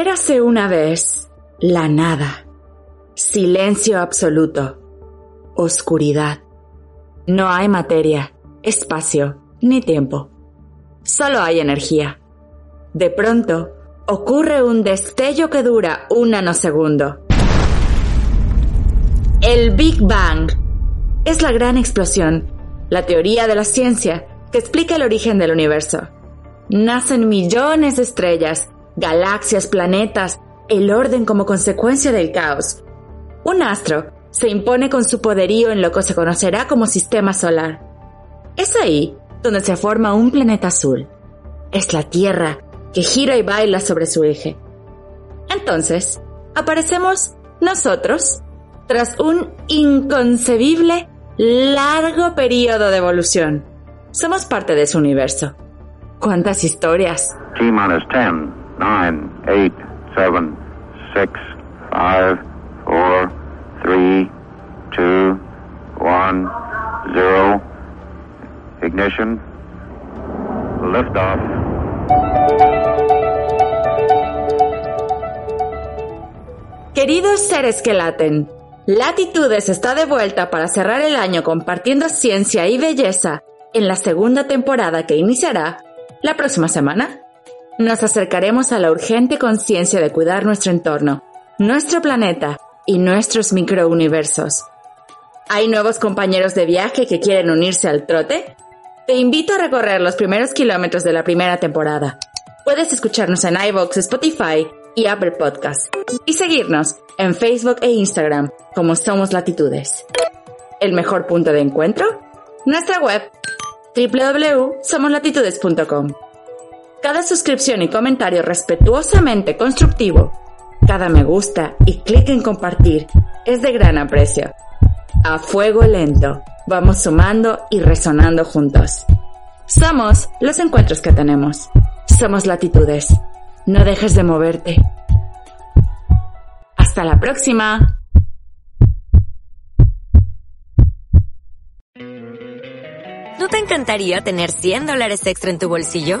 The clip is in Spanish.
Érase una vez la nada, silencio absoluto, oscuridad. No hay materia, espacio ni tiempo. Solo hay energía. De pronto, ocurre un destello que dura un nanosegundo. El Big Bang es la gran explosión, la teoría de la ciencia que explica el origen del universo. Nacen millones de estrellas galaxias, planetas, el orden como consecuencia del caos. Un astro se impone con su poderío en lo que se conocerá como sistema solar. Es ahí donde se forma un planeta azul. Es la Tierra que gira y baila sobre su eje. Entonces, aparecemos nosotros tras un inconcebible largo periodo de evolución. Somos parte de su universo. ¿Cuántas historias? Nine, eight, seven, six, five, four, three, two, one, zero. Ignition. Liftoff. Queridos seres que laten, Latitudes está de vuelta para cerrar el año compartiendo ciencia y belleza en la segunda temporada que iniciará la próxima semana nos acercaremos a la urgente conciencia de cuidar nuestro entorno, nuestro planeta y nuestros microuniversos. ¿Hay nuevos compañeros de viaje que quieren unirse al trote? Te invito a recorrer los primeros kilómetros de la primera temporada. Puedes escucharnos en iVoox, Spotify y Apple Podcasts y seguirnos en Facebook e Instagram como Somos Latitudes. ¿El mejor punto de encuentro? Nuestra web www.somoslatitudes.com cada suscripción y comentario respetuosamente constructivo, cada me gusta y clic en compartir es de gran aprecio. A fuego lento, vamos sumando y resonando juntos. Somos los encuentros que tenemos. Somos latitudes. No dejes de moverte. Hasta la próxima. ¿No te encantaría tener 100 dólares extra en tu bolsillo?